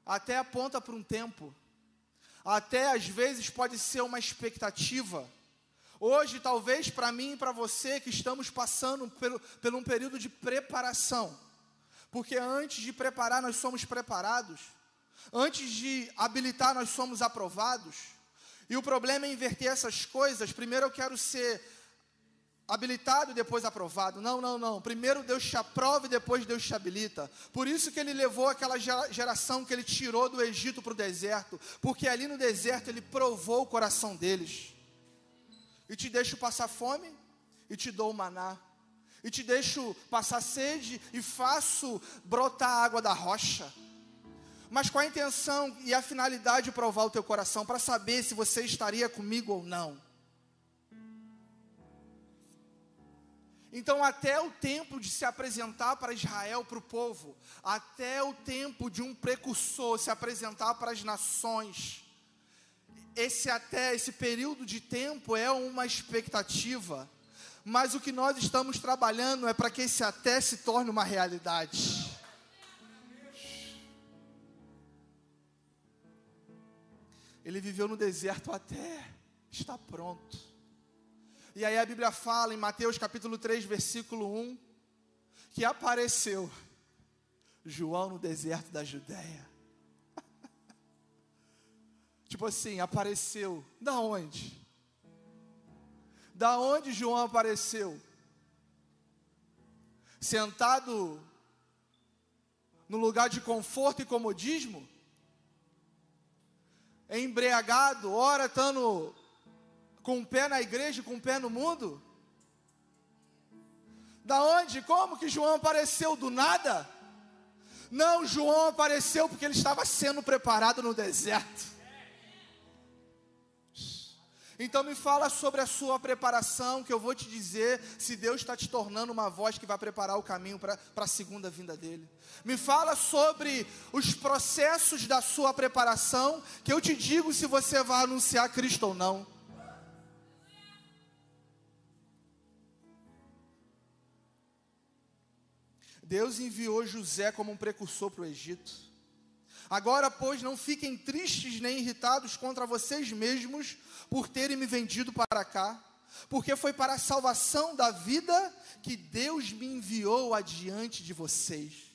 Até aponta para um tempo até às vezes pode ser uma expectativa. Hoje, talvez para mim e para você que estamos passando pelo, por um período de preparação, porque antes de preparar, nós somos preparados, antes de habilitar, nós somos aprovados, e o problema é inverter essas coisas. Primeiro, eu quero ser habilitado e depois aprovado. Não, não, não. Primeiro Deus te aprova e depois Deus te habilita. Por isso que ele levou aquela geração que ele tirou do Egito para o deserto, porque ali no deserto ele provou o coração deles. E te deixo passar fome e te dou o maná. e te deixo passar sede e faço brotar a água da rocha. Mas com a intenção e a finalidade de provar o teu coração, para saber se você estaria comigo ou não. Então, até o tempo de se apresentar para Israel, para o povo, até o tempo de um precursor se apresentar para as nações, esse até, esse período de tempo é uma expectativa, mas o que nós estamos trabalhando é para que esse até se torne uma realidade. Ele viveu no deserto até está pronto. E aí a Bíblia fala em Mateus capítulo 3, versículo 1, que apareceu João no deserto da Judéia. tipo assim, apareceu. Da onde? Da onde João apareceu? Sentado no lugar de conforto e comodismo? Embriagado, ora estando com um pé na igreja e com um pé no mundo? Da onde? Como que João apareceu do nada? Não, João apareceu porque ele estava sendo preparado no deserto. Então me fala sobre a sua preparação, que eu vou te dizer se Deus está te tornando uma voz que vai preparar o caminho para a segunda vinda dele. Me fala sobre os processos da sua preparação, que eu te digo se você vai anunciar Cristo ou não. Deus enviou José como um precursor para o Egito. Agora, pois, não fiquem tristes nem irritados contra vocês mesmos por terem me vendido para cá, porque foi para a salvação da vida que Deus me enviou adiante de vocês.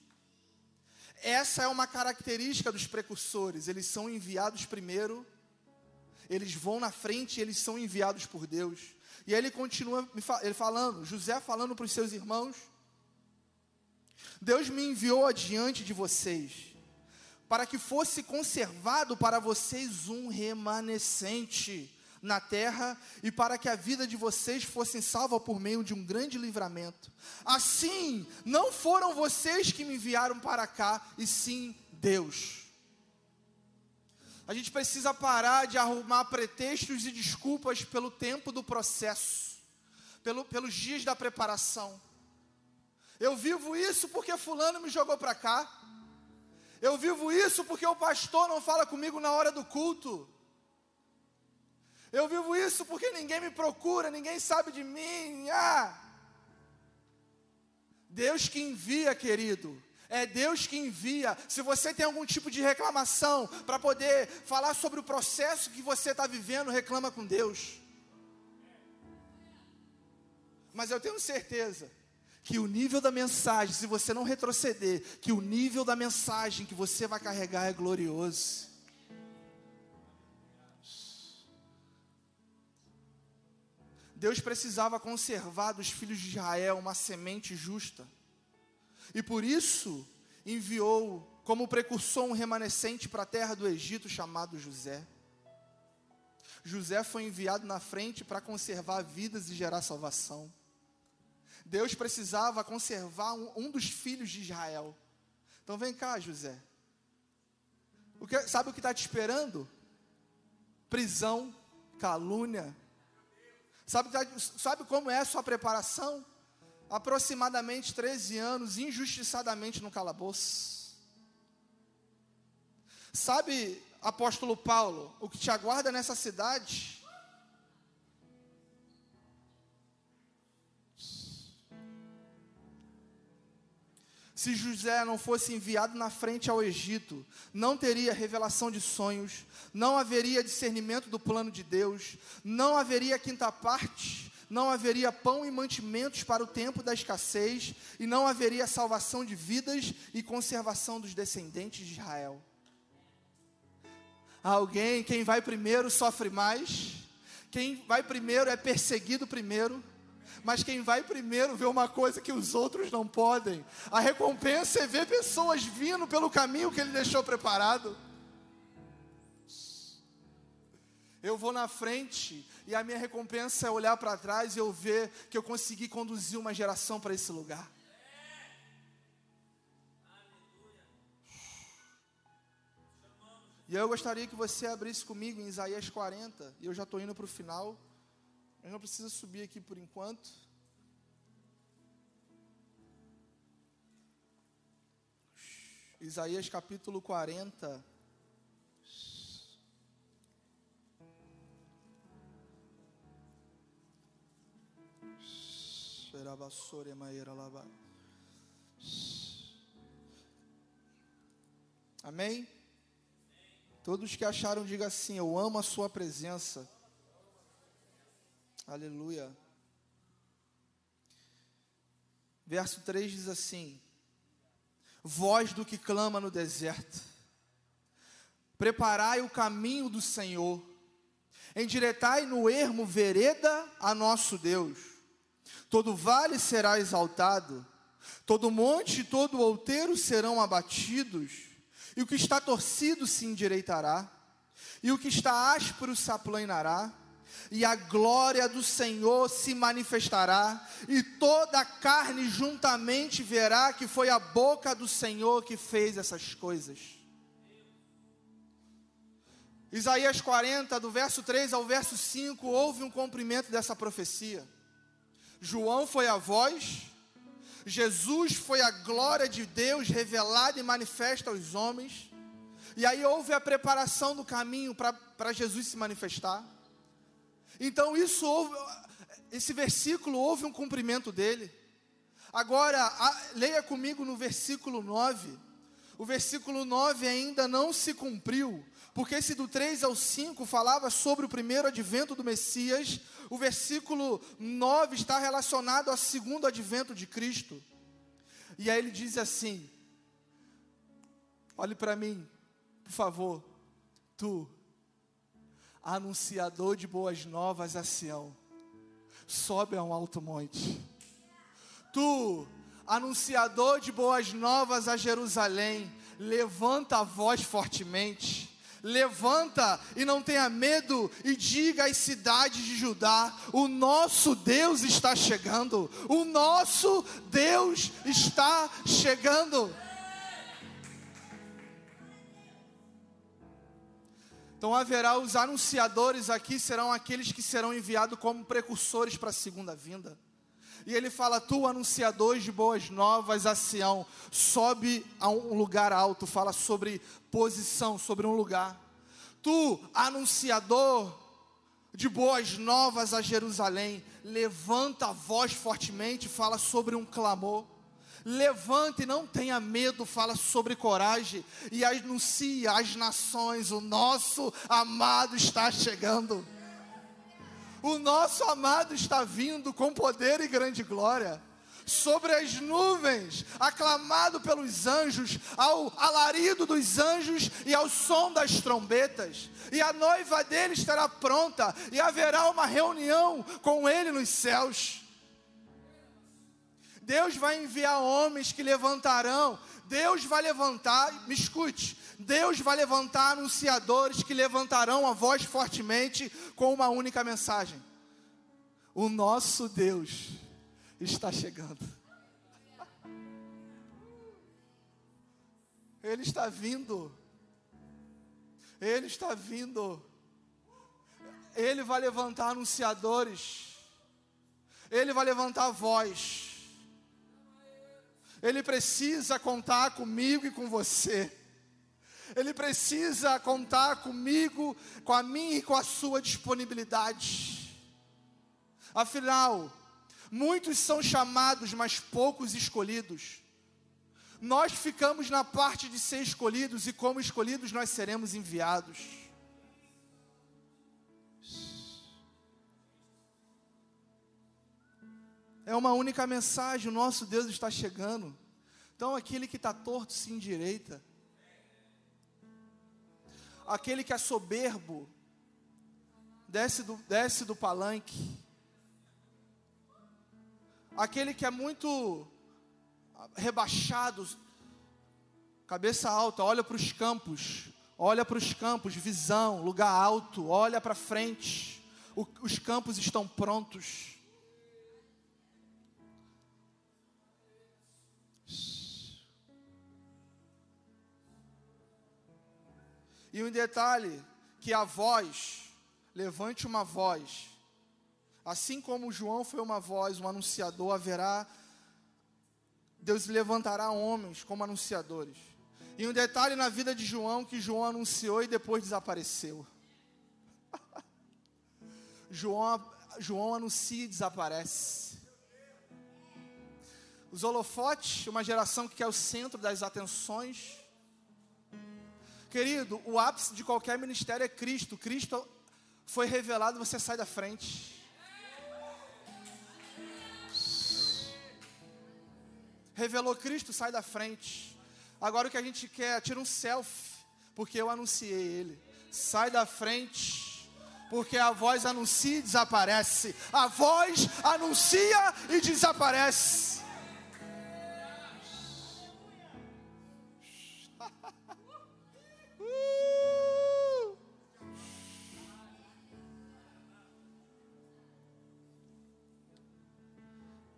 Essa é uma característica dos precursores, eles são enviados primeiro, eles vão na frente e eles são enviados por Deus. E aí ele continua ele falando, José falando para os seus irmãos, Deus me enviou adiante de vocês, para que fosse conservado para vocês um remanescente na terra e para que a vida de vocês fosse salva por meio de um grande livramento. Assim, não foram vocês que me enviaram para cá, e sim Deus. A gente precisa parar de arrumar pretextos e desculpas pelo tempo do processo, pelo, pelos dias da preparação. Eu vivo isso porque fulano me jogou para cá. Eu vivo isso porque o pastor não fala comigo na hora do culto. Eu vivo isso porque ninguém me procura, ninguém sabe de mim. Ah. Deus que envia, querido. É Deus que envia. Se você tem algum tipo de reclamação para poder falar sobre o processo que você está vivendo, reclama com Deus. Mas eu tenho certeza que o nível da mensagem, se você não retroceder, que o nível da mensagem que você vai carregar é glorioso. Deus precisava conservar dos filhos de Israel uma semente justa. E por isso enviou como precursor um remanescente para a terra do Egito chamado José. José foi enviado na frente para conservar vidas e gerar salvação. Deus precisava conservar um, um dos filhos de Israel. Então vem cá, José. O que, sabe o que está te esperando? Prisão, calúnia. Sabe, tá, sabe como é a sua preparação? Aproximadamente 13 anos, injustiçadamente no calabouço. Sabe, apóstolo Paulo, o que te aguarda nessa cidade? Se José não fosse enviado na frente ao Egito, não teria revelação de sonhos, não haveria discernimento do plano de Deus, não haveria quinta parte, não haveria pão e mantimentos para o tempo da escassez, e não haveria salvação de vidas e conservação dos descendentes de Israel. Alguém, quem vai primeiro sofre mais, quem vai primeiro é perseguido primeiro, mas quem vai primeiro vê uma coisa que os outros não podem. A recompensa é ver pessoas vindo pelo caminho que ele deixou preparado. Eu vou na frente e a minha recompensa é olhar para trás e eu ver que eu consegui conduzir uma geração para esse lugar. E eu gostaria que você abrisse comigo em Isaías 40, e eu já estou indo para o final, mas não precisa subir aqui por enquanto. Isaías capítulo 40. Amém? Todos que acharam, diga assim: Eu amo a Sua presença. Aleluia. Verso 3 diz assim: Voz do que clama no deserto, preparai o caminho do Senhor, endireitai no ermo vereda a nosso Deus. Todo vale será exaltado, todo monte e todo outeiro serão abatidos e o que está torcido se endireitará, e o que está áspero se aplanará, e a glória do Senhor se manifestará, e toda a carne juntamente verá que foi a boca do Senhor que fez essas coisas. Isaías 40, do verso 3 ao verso 5, houve um cumprimento dessa profecia. João foi a voz, Jesus foi a glória de Deus revelada e manifesta aos homens. E aí houve a preparação do caminho para Jesus se manifestar. Então isso houve, esse versículo houve um cumprimento dele. Agora, a, leia comigo no versículo 9. O versículo 9 ainda não se cumpriu, porque esse do 3 ao 5 falava sobre o primeiro advento do Messias, o versículo 9 está relacionado ao segundo advento de Cristo. E aí ele diz assim: Olhe para mim, por favor, tu, anunciador de boas novas a Sião, sobe a um alto monte. Tu, anunciador de boas novas a Jerusalém, levanta a voz fortemente levanta e não tenha medo e diga às cidades de Judá: o nosso Deus está chegando, o nosso Deus está chegando. Então haverá os anunciadores aqui, serão aqueles que serão enviados como precursores para a segunda vinda. E ele fala: Tu, anunciador de boas novas a Sião, sobe a um lugar alto, fala sobre posição, sobre um lugar. Tu, anunciador de boas novas a Jerusalém, levanta a voz fortemente, fala sobre um clamor. Levante, não tenha medo, fala sobre coragem e anuncie às nações: o nosso amado está chegando. O nosso amado está vindo com poder e grande glória. Sobre as nuvens, aclamado pelos anjos, ao alarido dos anjos e ao som das trombetas. E a noiva dele estará pronta, e haverá uma reunião com ele nos céus. Deus vai enviar homens que levantarão, Deus vai levantar, me escute, Deus vai levantar anunciadores que levantarão a voz fortemente com uma única mensagem: O nosso Deus está chegando. Ele está vindo. Ele está vindo. Ele vai levantar anunciadores. Ele vai levantar a voz. Ele precisa contar comigo e com você. Ele precisa contar comigo, com a minha e com a sua disponibilidade. Afinal, muitos são chamados, mas poucos escolhidos. Nós ficamos na parte de ser escolhidos e, como escolhidos, nós seremos enviados. É uma única mensagem: o nosso Deus está chegando. Então, aquele que está torto se endireita aquele que é soberbo, desce do, desce do palanque, aquele que é muito rebaixado, cabeça alta, olha para os campos, olha para os campos, visão, lugar alto, olha para frente. O, os campos estão prontos. E um detalhe, que a voz, levante uma voz, assim como João foi uma voz, um anunciador, haverá, Deus levantará homens como anunciadores. E um detalhe na vida de João, que João anunciou e depois desapareceu. João, João anuncia e desaparece. Os holofotes, uma geração que é o centro das atenções, Querido, o ápice de qualquer ministério é Cristo. Cristo foi revelado, você sai da frente. Revelou Cristo, sai da frente. Agora o que a gente quer, tira um selfie, porque eu anunciei ele. Sai da frente, porque a voz anuncia e desaparece. A voz anuncia e desaparece.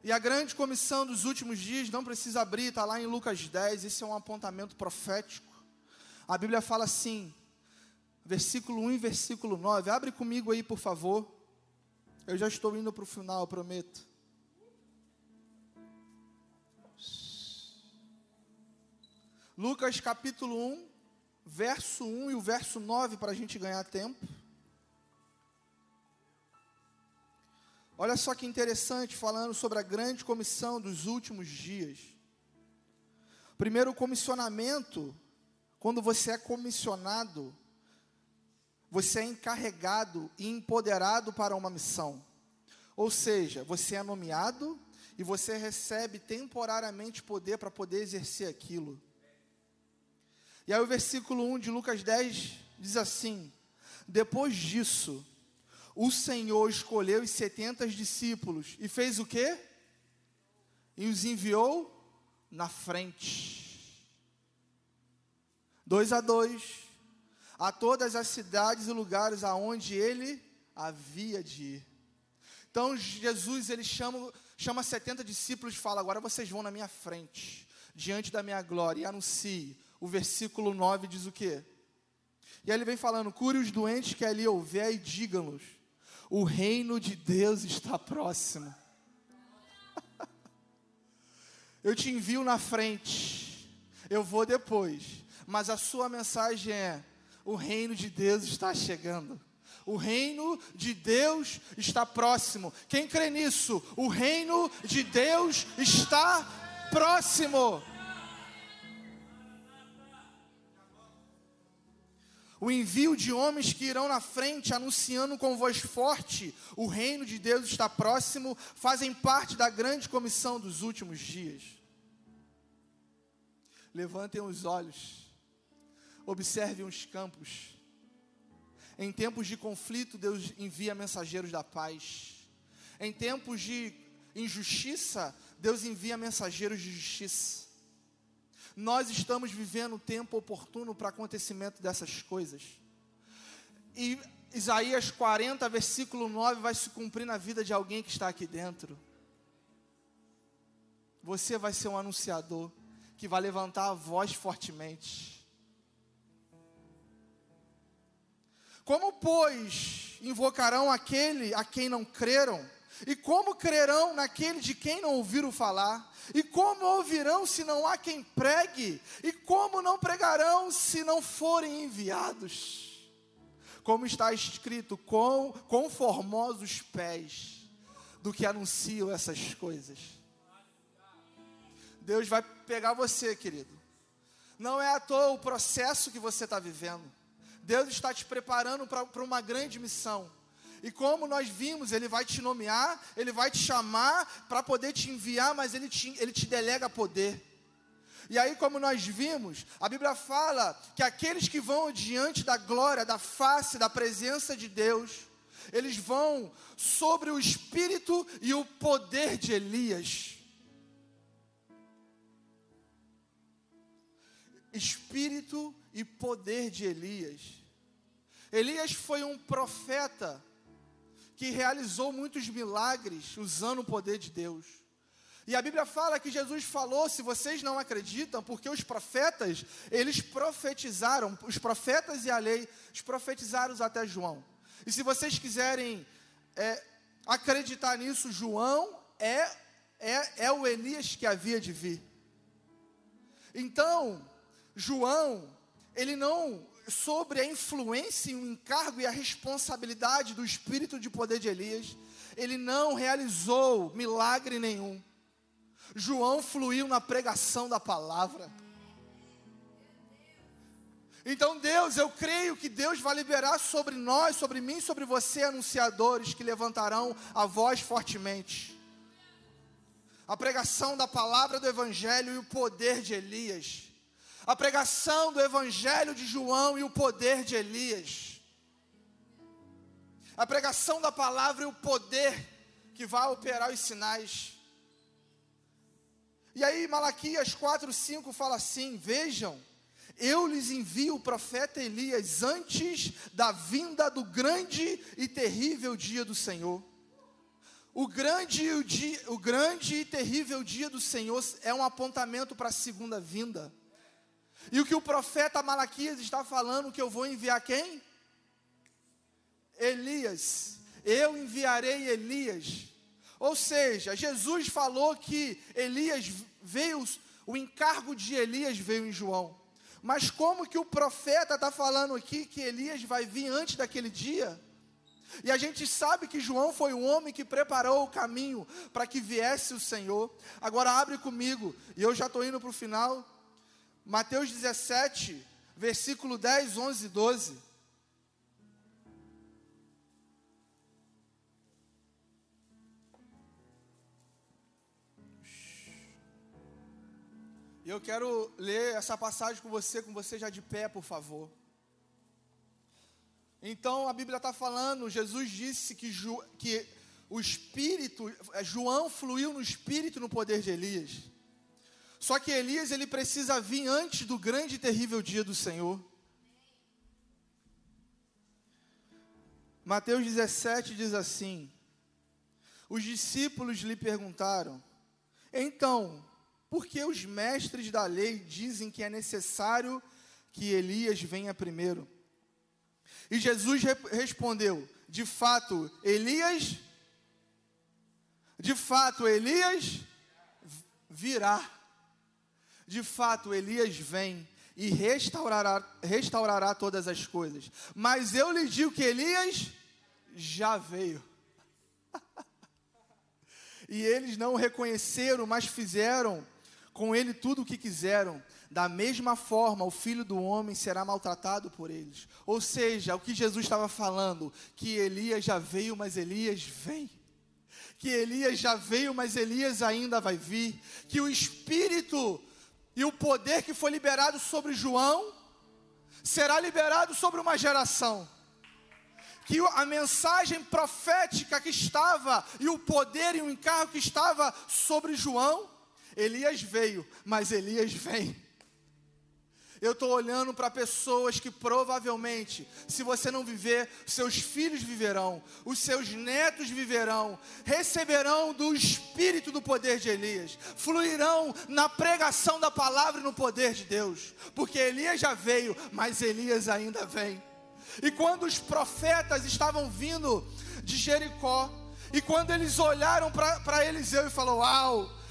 E a grande comissão dos últimos dias, não precisa abrir, está lá em Lucas 10, esse é um apontamento profético. A Bíblia fala assim, versículo 1 e versículo 9. Abre comigo aí, por favor. Eu já estou indo para o final, prometo. Lucas capítulo 1, verso 1 e o verso 9, para a gente ganhar tempo. Olha só que interessante, falando sobre a grande comissão dos últimos dias. Primeiro, o comissionamento, quando você é comissionado, você é encarregado e empoderado para uma missão. Ou seja, você é nomeado e você recebe temporariamente poder para poder exercer aquilo. E aí o versículo 1 de Lucas 10 diz assim: Depois disso, o Senhor escolheu os setenta discípulos e fez o quê? E os enviou na frente. Dois a dois, a todas as cidades e lugares aonde ele havia de ir. Então Jesus ele chama, chama 70 discípulos e fala: agora vocês vão na minha frente, diante da minha glória, e anuncie. O versículo 9 diz o quê? E aí ele vem falando: cure os doentes que ali houver e digam-nos o reino de Deus está próximo. Eu te envio na frente, eu vou depois, mas a sua mensagem é: o reino de Deus está chegando. O reino de Deus está próximo. Quem crê nisso? O reino de Deus está próximo. O envio de homens que irão na frente anunciando com voz forte: o reino de Deus está próximo, fazem parte da grande comissão dos últimos dias. Levantem os olhos, observem os campos. Em tempos de conflito, Deus envia mensageiros da paz. Em tempos de injustiça, Deus envia mensageiros de justiça. Nós estamos vivendo o tempo oportuno para acontecimento dessas coisas. E Isaías 40, versículo 9, vai se cumprir na vida de alguém que está aqui dentro. Você vai ser um anunciador que vai levantar a voz fortemente. Como, pois, invocarão aquele a quem não creram? E como crerão naquele de quem não ouviram falar? E como ouvirão se não há quem pregue? E como não pregarão se não forem enviados? Como está escrito, com, com formosos pés do que anunciam essas coisas. Deus vai pegar você, querido. Não é à toa o processo que você está vivendo. Deus está te preparando para uma grande missão. E como nós vimos, Ele vai te nomear, Ele vai te chamar para poder te enviar, mas Ele te, ele te delega poder. E aí, como nós vimos, a Bíblia fala que aqueles que vão diante da glória, da face, da presença de Deus, eles vão sobre o espírito e o poder de Elias. Espírito e poder de Elias. Elias foi um profeta que realizou muitos milagres usando o poder de Deus. E a Bíblia fala que Jesus falou: se vocês não acreditam, porque os profetas, eles profetizaram, os profetas e a lei, os profetizaram até João. E se vocês quiserem é, acreditar nisso, João é, é, é o Elias que havia de vir. Então, João, ele não, sobre a influência o encargo e a responsabilidade do espírito de poder de Elias, ele não realizou milagre nenhum. João fluiu na pregação da palavra. Então, Deus, eu creio que Deus vai liberar sobre nós, sobre mim, sobre você, anunciadores que levantarão a voz fortemente. A pregação da palavra do Evangelho e o poder de Elias. A pregação do Evangelho de João e o poder de Elias. A pregação da palavra e o poder que vai operar os sinais. E aí, Malaquias 4, 5 fala assim: Vejam, eu lhes envio o profeta Elias antes da vinda do grande e terrível dia do Senhor. O grande, o, dia, o grande e terrível dia do Senhor é um apontamento para a segunda vinda. E o que o profeta Malaquias está falando, que eu vou enviar quem? Elias. Eu enviarei Elias. Ou seja, Jesus falou que Elias veio, o encargo de Elias veio em João. Mas como que o profeta está falando aqui que Elias vai vir antes daquele dia? E a gente sabe que João foi o homem que preparou o caminho para que viesse o Senhor. Agora abre comigo, e eu já estou indo para o final. Mateus 17, versículo 10, 11 e 12. E eu quero ler essa passagem com você, com você já de pé, por favor. Então a Bíblia está falando, Jesus disse que, Ju, que o Espírito, João fluiu no Espírito no poder de Elias. Só que Elias ele precisa vir antes do grande e terrível dia do Senhor. Mateus 17 diz assim: Os discípulos lhe perguntaram: Então, por que os mestres da lei dizem que é necessário que Elias venha primeiro? E Jesus respondeu: De fato, Elias, de fato, Elias virá de fato, Elias vem e restaurará, restaurará todas as coisas. Mas eu lhe digo que Elias já veio. e eles não o reconheceram, mas fizeram com ele tudo o que quiseram. Da mesma forma, o filho do homem será maltratado por eles. Ou seja, o que Jesus estava falando, que Elias já veio, mas Elias vem. Que Elias já veio, mas Elias ainda vai vir. Que o Espírito e o poder que foi liberado sobre João será liberado sobre uma geração. Que a mensagem profética que estava, e o poder e o encargo que estava sobre João, Elias veio, mas Elias vem. Eu estou olhando para pessoas que provavelmente, se você não viver, seus filhos viverão, os seus netos viverão, receberão do espírito do poder de Elias, fluirão na pregação da palavra e no poder de Deus, porque Elias já veio, mas Elias ainda vem. E quando os profetas estavam vindo de Jericó, e quando eles olharam para Eliseu e falaram: Uau!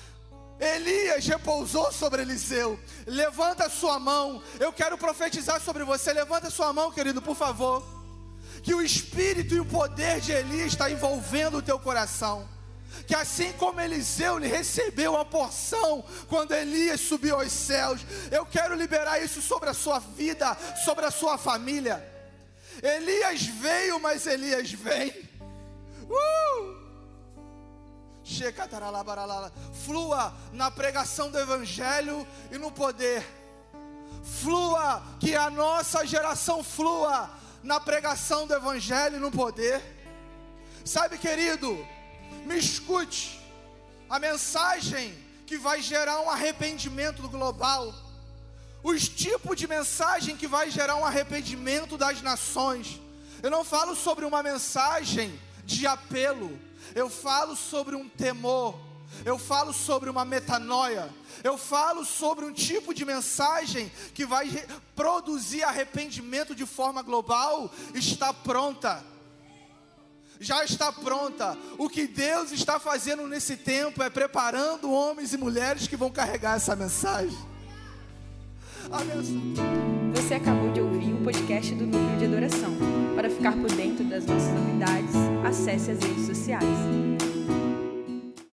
Elias repousou sobre Eliseu. Levanta sua mão. Eu quero profetizar sobre você. Levanta sua mão, querido, por favor. Que o espírito e o poder de Elias está envolvendo o teu coração. Que assim como Eliseu lhe recebeu a porção quando Elias subiu aos céus, eu quero liberar isso sobre a sua vida, sobre a sua família. Elias veio, mas Elias vem. Uh! Flua na pregação do Evangelho e no poder. Flua, que a nossa geração flua na pregação do Evangelho e no poder. Sabe, querido, me escute. A mensagem que vai gerar um arrependimento global, os tipos de mensagem que vai gerar um arrependimento das nações. Eu não falo sobre uma mensagem de apelo, eu falo sobre um temor, eu falo sobre uma metanoia, eu falo sobre um tipo de mensagem que vai produzir arrependimento de forma global, está pronta. Já está pronta. O que Deus está fazendo nesse tempo é preparando homens e mulheres que vão carregar essa mensagem. Você acabou de ouvir podcast do Núcleo de Adoração. Para ficar por dentro das nossas novidades, acesse as redes sociais.